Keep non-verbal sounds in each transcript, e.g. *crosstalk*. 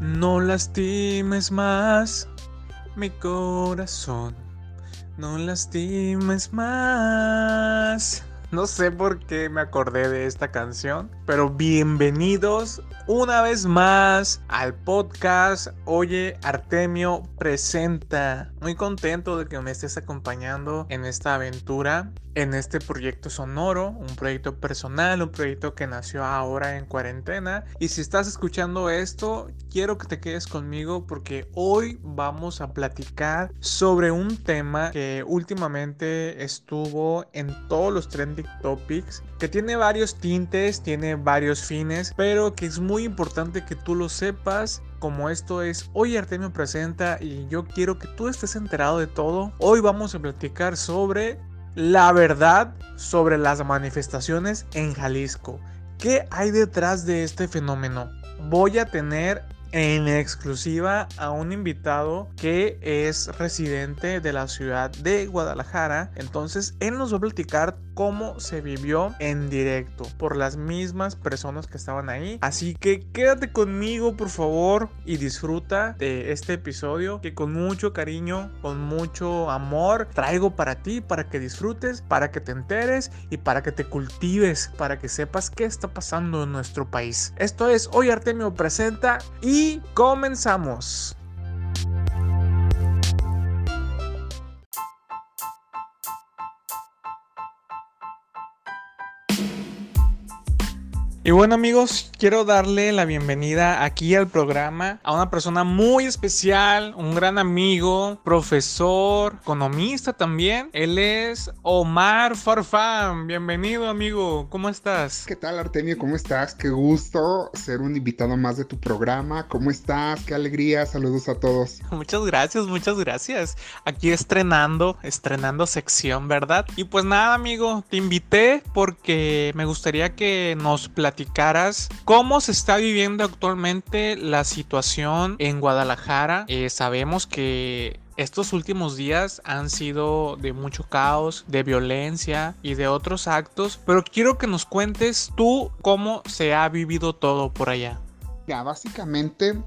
No lastimes más mi corazón. No lastimes más. No sé por qué me acordé de esta canción, pero bienvenidos una vez más al podcast Oye Artemio Presenta. Muy contento de que me estés acompañando en esta aventura, en este proyecto sonoro, un proyecto personal, un proyecto que nació ahora en cuarentena. Y si estás escuchando esto, quiero que te quedes conmigo porque hoy vamos a platicar sobre un tema que últimamente estuvo en todos los trending topics, que tiene varios tintes, tiene varios fines, pero que es muy importante que tú lo sepas. Como esto es Hoy Artemio Presenta y yo quiero que tú estés enterado de todo. Hoy vamos a platicar sobre la verdad sobre las manifestaciones en Jalisco. ¿Qué hay detrás de este fenómeno? Voy a tener en exclusiva a un invitado que es residente de la ciudad de Guadalajara. Entonces él nos va a platicar cómo se vivió en directo por las mismas personas que estaban ahí. Así que quédate conmigo por favor y disfruta de este episodio que con mucho cariño, con mucho amor traigo para ti, para que disfrutes, para que te enteres y para que te cultives, para que sepas qué está pasando en nuestro país. Esto es Hoy Artemio presenta y comenzamos. Y bueno amigos, quiero darle la bienvenida aquí al programa a una persona muy especial, un gran amigo, profesor, economista también. Él es Omar Farfán. Bienvenido amigo, ¿cómo estás? ¿Qué tal Artemio? ¿Cómo estás? Qué gusto ser un invitado más de tu programa. ¿Cómo estás? Qué alegría. Saludos a todos. *laughs* Muchas gracias, muchas gracias. Aquí estrenando, estrenando sección, ¿verdad? Y pues nada amigo, te invité porque me gustaría que nos platicaras platicaras cómo se está viviendo actualmente la situación en Guadalajara. Eh, sabemos que estos últimos días han sido de mucho caos, de violencia y de otros actos, pero quiero que nos cuentes tú cómo se ha vivido todo por allá. Básicamente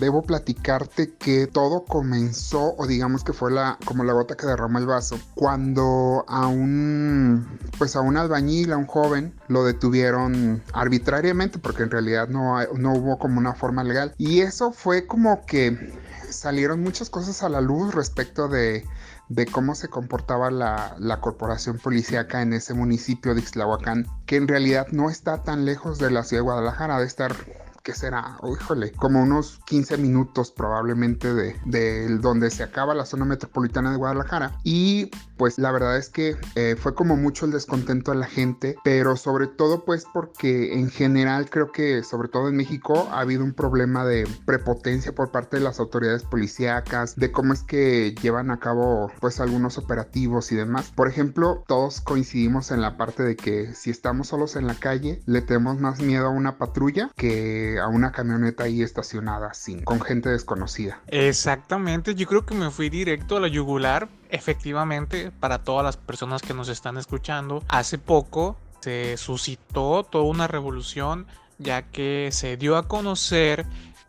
debo platicarte que todo comenzó, o digamos que fue la, como la gota que derrama el vaso, cuando a un, pues a un albañil, a un joven, lo detuvieron arbitrariamente, porque en realidad no, no hubo como una forma legal. Y eso fue como que salieron muchas cosas a la luz respecto de, de cómo se comportaba la, la, corporación policíaca en ese municipio de Ixtlahuacán, que en realidad no está tan lejos de la ciudad de Guadalajara, de estar ¿qué será? híjole, como unos 15 minutos probablemente de, de, donde se acaba la zona metropolitana de Guadalajara. Y pues la verdad es que eh, fue como mucho el descontento de la gente, pero sobre todo pues porque en general creo que sobre todo en México ha habido un problema de prepotencia por parte de las autoridades policíacas, de cómo es que llevan a cabo pues algunos operativos y demás. Por ejemplo, todos coincidimos en la parte de que si estamos solos en la calle, le tenemos más miedo a una patrulla que a una camioneta ahí estacionada sin, con gente desconocida. Exactamente, yo creo que me fui directo a la yugular. Efectivamente, para todas las personas que nos están escuchando, hace poco se suscitó toda una revolución ya que se dio a conocer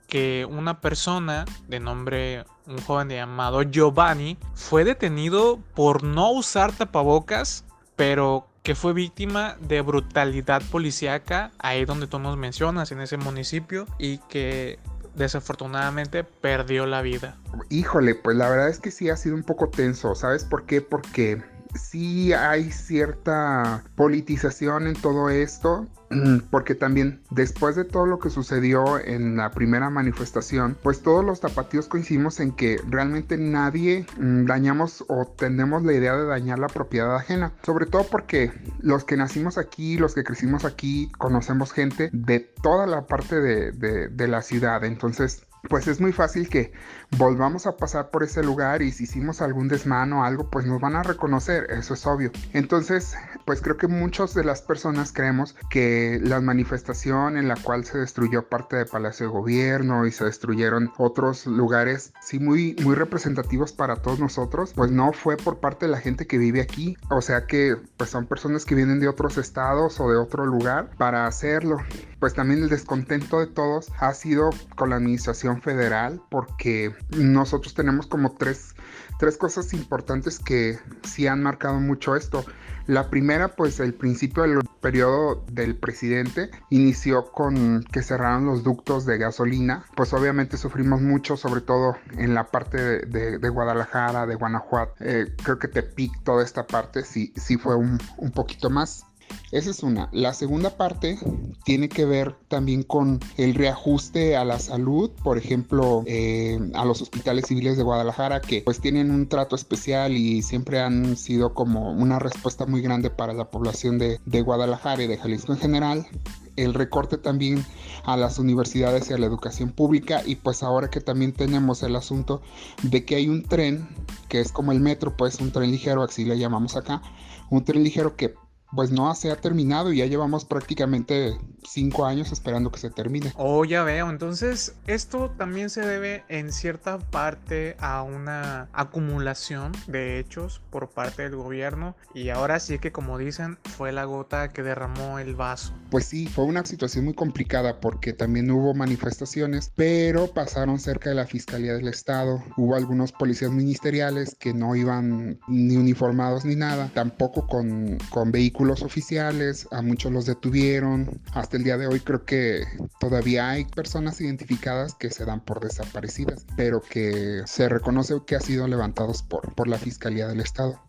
que una persona de nombre, un joven llamado Giovanni, fue detenido por no usar tapabocas, pero que fue víctima de brutalidad policíaca, ahí donde tú nos mencionas, en ese municipio, y que desafortunadamente perdió la vida. Híjole, pues la verdad es que sí ha sido un poco tenso, ¿sabes por qué? Porque sí hay cierta politización en todo esto *clears throat* porque también después de todo lo que sucedió en la primera manifestación, pues todos los tapatíos coincidimos en que realmente nadie mm, dañamos o tenemos la idea de dañar la propiedad ajena, sobre todo porque los que nacimos aquí, los que crecimos aquí, conocemos gente de toda la parte de, de la ciudad, entonces pues es muy fácil que volvamos a pasar por ese lugar y si hicimos algún desmano o algo, pues nos van a reconocer, eso es obvio. Entonces, pues creo que muchas de las personas creemos que la manifestación en la cual se destruyó parte del Palacio de Gobierno y se destruyeron otros lugares, sí, muy, muy representativos para todos nosotros, pues no fue por parte de la gente que vive aquí, o sea que pues son personas que vienen de otros estados o de otro lugar para hacerlo. Pues también el descontento de todos ha sido con la administración federal porque nosotros tenemos como tres, tres cosas importantes que sí han marcado mucho esto. La primera, pues el principio del periodo del presidente inició con que cerraron los ductos de gasolina. Pues obviamente sufrimos mucho, sobre todo en la parte de, Guadalajara, de Guanajuato. Eh, creo que Tepic, toda esta parte sí, sí fue un, un poquito más. Esa es una. La segunda parte tiene que ver también con el reajuste a la salud, por ejemplo, eh, a los hospitales civiles de Guadalajara que pues tienen un trato especial y siempre han sido como una respuesta muy grande para la población de, de Guadalajara y de Jalisco en general el recorte también a las universidades y a la educación pública y pues ahora que también tenemos el asunto de que hay un tren que es como el metro pues un tren ligero así le llamamos acá un tren ligero que pues no se ha terminado y ya llevamos prácticamente cinco años esperando que se termine. Oh, ya veo. Entonces, esto también se debe en cierta parte a una acumulación de hechos por parte del gobierno. Y ahora sí que, como dicen, fue la gota que derramó el vaso. Pues sí, fue una situación muy complicada porque también hubo manifestaciones, pero pasaron cerca de la Fiscalía del Estado. Hubo algunos policías ministeriales que no iban ni uniformados ni nada, tampoco con, con vehículos los oficiales, a muchos los detuvieron. Hasta el día de hoy creo que todavía hay personas identificadas que se dan por desaparecidas, pero que se reconoce que han sido levantados por, por la Fiscalía del Estado.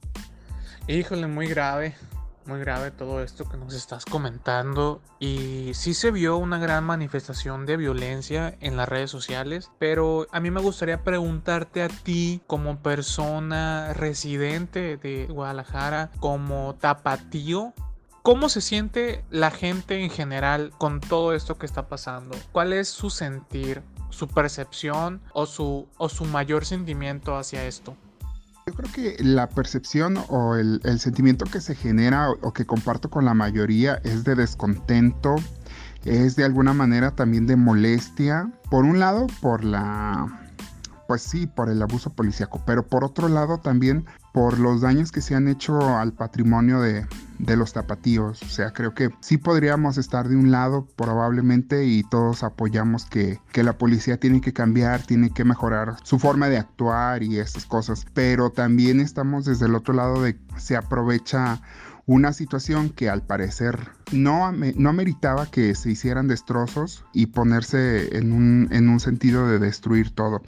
Híjole, muy grave muy grave todo esto que nos estás comentando y sí se vio una gran manifestación de violencia en las redes sociales, pero a mí me gustaría preguntarte a ti como persona residente de Guadalajara, como tapatío, ¿Cómo se siente la gente en general con todo esto que está pasando? ¿Cuál es su sentir, su percepción o su, o su mayor sentimiento hacia esto? Yo creo que la percepción o el, sentimiento que se genera o, que comparto con la mayoría es de descontento, es de alguna manera también de molestia. Por un lado, por la pues sí, por el abuso policíaco, pero por otro lado también por los daños que se han hecho al patrimonio de, los tapatíos. O sea, creo que sí podríamos estar de un lado probablemente y todos apoyamos que, que la policía tiene que cambiar, tiene que mejorar su forma de actuar y esas cosas, pero también estamos desde el otro lado de se aprovecha una situación que al parecer no, no meritaba que se hicieran destrozos y ponerse en un, en un sentido de destruir todo.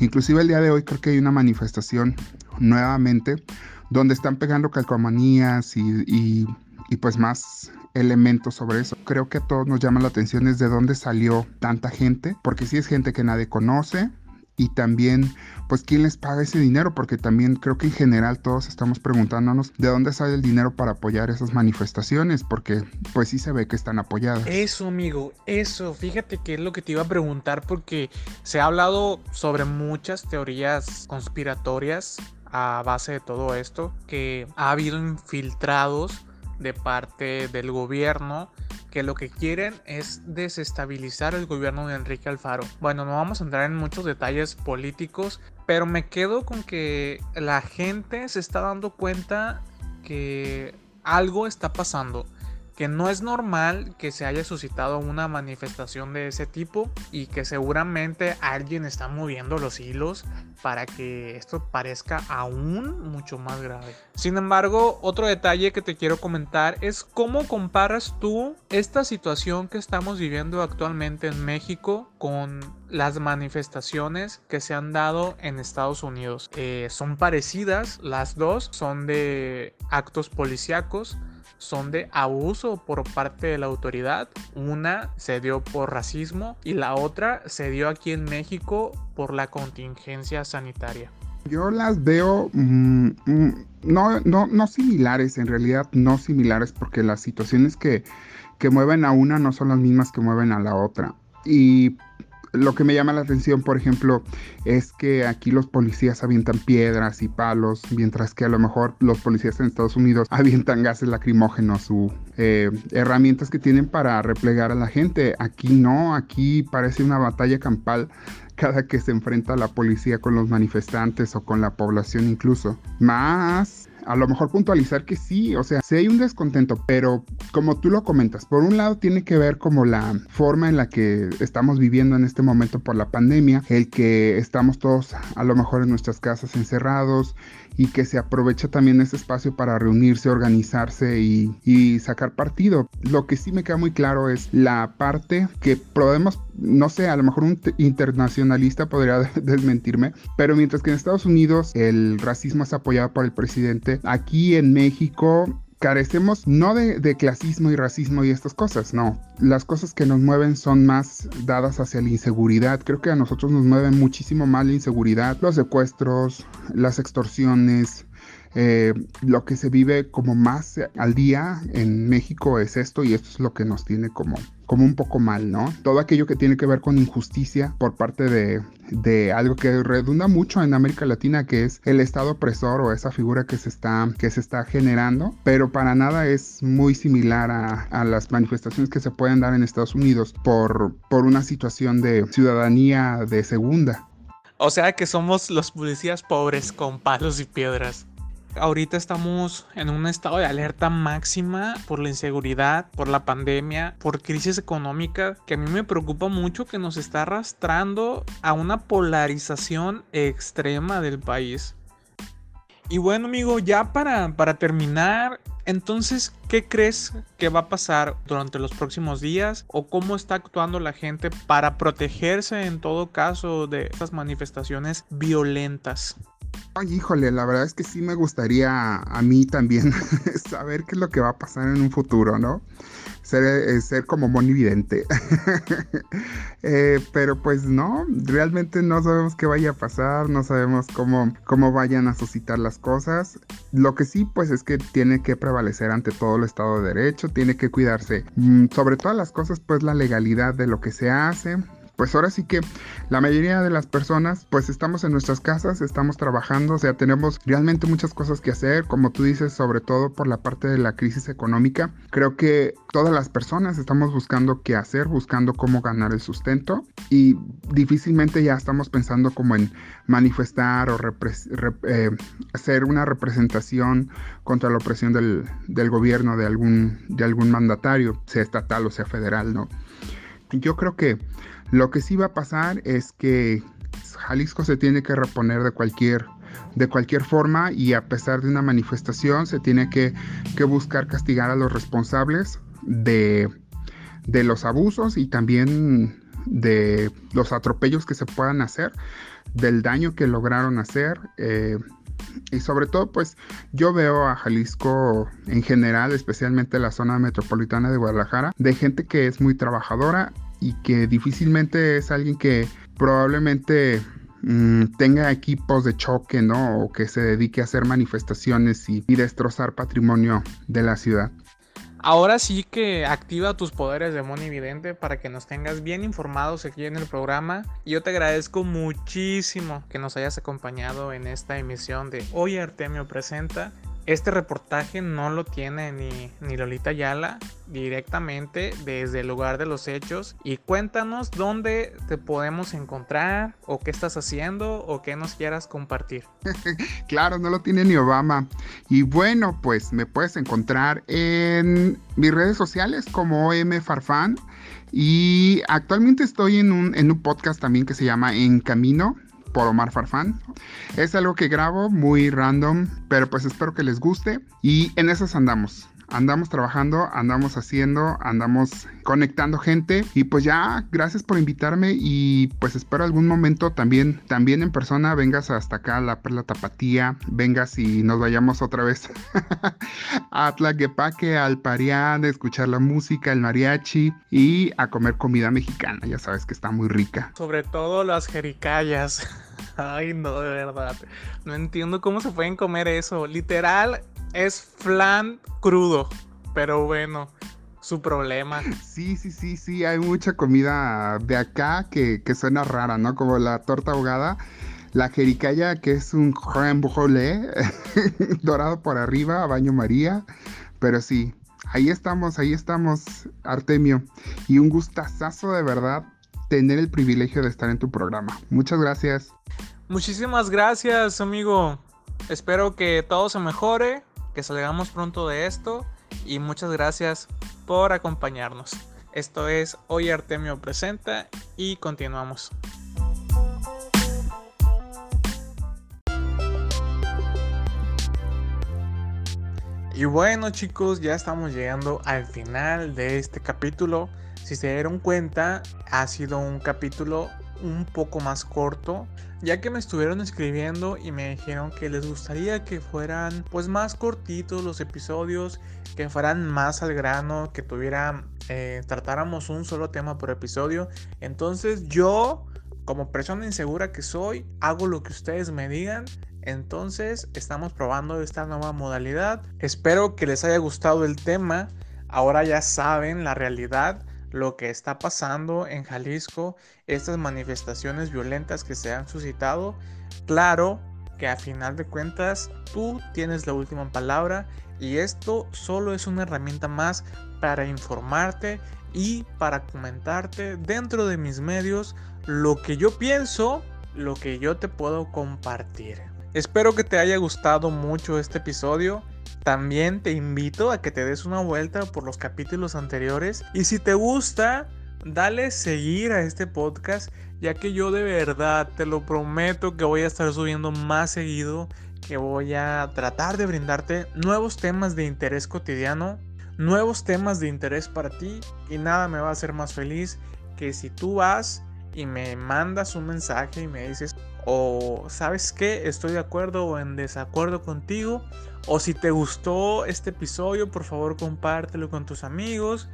Inclusive el día de hoy creo que hay una manifestación nuevamente donde están pegando calcomanías y, y pues más elementos sobre eso. Creo que a todos nos llama la atención es de dónde salió tanta gente, porque si es gente que nadie conoce, y también pues quién les paga ese dinero porque también creo que en general todos estamos preguntándonos de dónde sale el dinero para apoyar esas manifestaciones porque pues sí se ve que están apoyadas. Eso amigo, eso, fíjate que es lo que te iba a preguntar porque se ha hablado sobre muchas teorías conspiratorias a base de todo esto que ha habido infiltrados de parte del gobierno que lo que quieren es desestabilizar el gobierno de Enrique Alfaro. Bueno, no vamos a entrar en muchos detalles políticos, pero me quedo con que la gente se está dando cuenta que algo está pasando que no es normal que se haya suscitado una manifestación de ese tipo y que seguramente alguien está moviendo los hilos para que esto parezca aún mucho más grave. Sin embargo, otro detalle que te quiero comentar es cómo comparas tú esta situación que estamos viviendo actualmente en México con las manifestaciones que se han dado en Estados Unidos. Eh, son parecidas, las dos son de actos policíacos son de abuso por parte de la autoridad. Una se dio por racismo y la otra se dio aquí en México por la contingencia sanitaria. Yo las veo mm, mm, no, no, no similares, en realidad no similares porque las situaciones que, que mueven a una no son las mismas que mueven a la otra. Y lo que me llama la atención, por ejemplo, es que aquí los policías avientan piedras y palos, mientras que a lo mejor los policías en Estados Unidos *laughs* avientan gases lacrimógenos o eh, herramientas que tienen para replegar a la gente. Aquí no, aquí parece una batalla campal *laughs* cada que se enfrenta la policía con los manifestantes o con la población incluso. Más a lo mejor puntualizar que sí, o sea, sí hay un descontento, pero como tú lo comentas, por un lado tiene que ver como la forma en la que estamos viviendo en este momento por la pandemia, el que estamos todos a lo mejor en nuestras casas encerrados y que se aprovecha también ese espacio para reunirse, organizarse y, y sacar partido. Lo que sí me queda muy claro es la parte que podemos, no sé, a lo mejor un internacionalista podría *laughs* desmentirme, pero mientras que en Estados Unidos el racismo es apoyado por el presidente, aquí en México carecemos no de, clasismo y racismo y estas cosas, no. Las cosas que nos mueven son más dadas hacia la inseguridad. Creo que a nosotros nos mueven muchísimo más la inseguridad, los secuestros, las extorsiones, eh, lo que se vive como más al día en México es esto y esto es lo que nos tiene como, como un poco mal, ¿no? Todo aquello que tiene que ver con injusticia por parte de, de algo que redunda mucho en América Latina, que es el Estado opresor o esa figura que se está, que se está generando, pero para nada es muy similar a, a las manifestaciones que se pueden dar en Estados Unidos por, por una situación de ciudadanía de segunda. O sea que somos los policías pobres con palos y piedras. Ahorita estamos en un estado de alerta máxima por la inseguridad, por la pandemia, por crisis económica, que a mí me preocupa mucho que nos está arrastrando a una polarización extrema del país. Y bueno, amigo, ya para, para terminar, entonces, ¿qué crees que va a pasar durante los próximos días? ¿O cómo está actuando la gente para protegerse en todo caso de estas manifestaciones violentas? Ay, híjole, la verdad es que sí me gustaría a mí también *laughs* saber qué es lo que va a pasar en un futuro, ¿no? Ser, eh, como monividente. *laughs* eh, pero pues no, realmente no sabemos qué vaya a pasar, no sabemos cómo, cómo vayan a suscitar las cosas. Lo que sí, pues es que tiene que prevalecer ante todo el Estado de Derecho, tiene que cuidarse mm, sobre todas las cosas, pues la legalidad de lo que se hace, pues ahora sí que la mayoría de las personas pues estamos en nuestras casas, estamos trabajando, o sea, tenemos realmente muchas cosas que hacer, como tú dices, sobre todo por la parte de la crisis económica. Creo que todas las personas estamos buscando qué hacer, buscando cómo ganar el sustento y difícilmente ya estamos pensando como en manifestar o eh, hacer una representación contra la opresión del, gobierno de algún, de algún mandatario, sea estatal o sea federal, ¿no? Yo creo que lo que sí va a pasar es que Jalisco se tiene que reponer de cualquier de cualquier forma y a pesar de una manifestación se tiene que, buscar castigar a los responsables de, de, los abusos y también de los atropellos que se puedan hacer, del daño que lograron hacer. Eh, y sobre todo, pues yo veo a Jalisco en general, especialmente la zona metropolitana de Guadalajara, de gente que es muy trabajadora y que difícilmente es alguien que probablemente mm, tenga equipos de choque, ¿no? O que se dedique a hacer manifestaciones y, y destrozar patrimonio de la ciudad. Ahora sí que activa tus poderes de Evidente para que nos tengas bien informados aquí en el programa. Yo te agradezco muchísimo que nos hayas acompañado en esta emisión de Hoy Artemio Presenta. Este reportaje no lo tiene ni, ni Lolita Yala directamente desde el lugar de los hechos y cuéntanos dónde te podemos encontrar o qué estás haciendo o qué nos quieras compartir. *laughs* claro, no lo tiene ni Obama. Y bueno, pues me puedes encontrar en mis redes sociales como OM Farfán y actualmente estoy en un, en un podcast también que se llama En Camino por Omar Farfán. Es algo que grabo muy random, pero pues espero que les guste y en esas andamos andamos trabajando, andamos haciendo, andamos conectando gente y pues ya gracias por invitarme y pues espero algún momento también también en persona vengas hasta acá a la Perla Tapatía, vengas y nos vayamos otra vez *laughs* a Tlaquepaque, al Parián, a escuchar la música, el mariachi y a comer comida mexicana, ya sabes que está muy rica. Sobre todo las jericayas. *laughs* Ay, no, de verdad. No entiendo cómo se pueden comer eso. Literal, es flan crudo. Pero bueno, su problema. Sí, sí, sí, sí. Hay mucha comida de acá que, suena rara, ¿no? Como la torta ahogada. La jericaya, que es un crème brûlée, *laughs* dorado por arriba, a baño María. Pero sí, ahí estamos, ahí estamos, Artemio. Y un gustazazo de verdad tener el privilegio de estar en tu programa. Muchas gracias. Muchísimas gracias, amigo. Espero que todo se mejore, que salgamos pronto de esto y muchas gracias por acompañarnos. Esto es Hoy Artemio Presenta y continuamos. Y bueno chicos, ya estamos llegando al final de este capítulo. Si se dieron cuenta, ha sido un capítulo un poco más corto, ya que me estuvieron escribiendo y me dijeron que les gustaría que fueran pues más cortitos los episodios, que fueran más al grano, que tuvieran, eh, tratáramos un solo tema por episodio. Entonces yo, como persona insegura que soy, hago lo que ustedes me digan. Entonces estamos probando esta nueva modalidad. Espero que les haya gustado el tema. Ahora ya saben la realidad lo que está pasando en Jalisco, estas manifestaciones violentas que se han suscitado. Claro que a final de cuentas tú tienes la última palabra y esto solo es una herramienta más para informarte y para comentarte dentro de mis medios lo que yo pienso, lo que yo te puedo compartir. Espero que te haya gustado mucho este episodio. También te invito a que te des una vuelta por los capítulos anteriores y si te gusta, dale seguir a este podcast, ya que yo de verdad te lo prometo que voy a estar subiendo más seguido, que voy a tratar de brindarte nuevos temas de interés cotidiano, nuevos temas de interés para ti y nada me va a hacer más feliz que si tú vas y me mandas un mensaje y me dices, o sabes que estoy de acuerdo o en desacuerdo contigo, o si te gustó este episodio, por favor compártelo con tus amigos.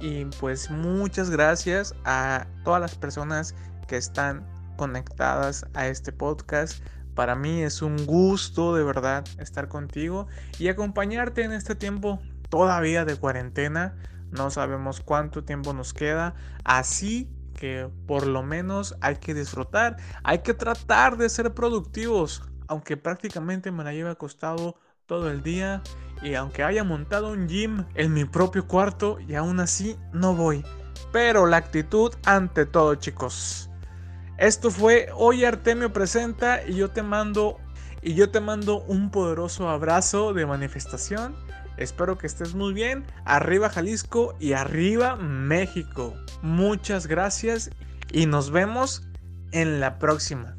Y pues muchas gracias a todas las personas que están conectadas a este podcast. Para mí es un gusto de verdad estar contigo y acompañarte en este tiempo todavía de cuarentena. No sabemos cuánto tiempo nos queda. Así que por lo menos hay que disfrutar, hay que tratar de ser productivos, aunque prácticamente me la lleve acostado todo el día y aunque haya montado un gym en mi propio cuarto y aún así no voy. Pero la actitud ante todo, chicos. Esto fue Hoy Artemio presenta y yo te mando y yo te mando un poderoso abrazo de manifestación Espero que estés muy bien. Arriba Jalisco y arriba México. Muchas gracias y nos vemos en la próxima.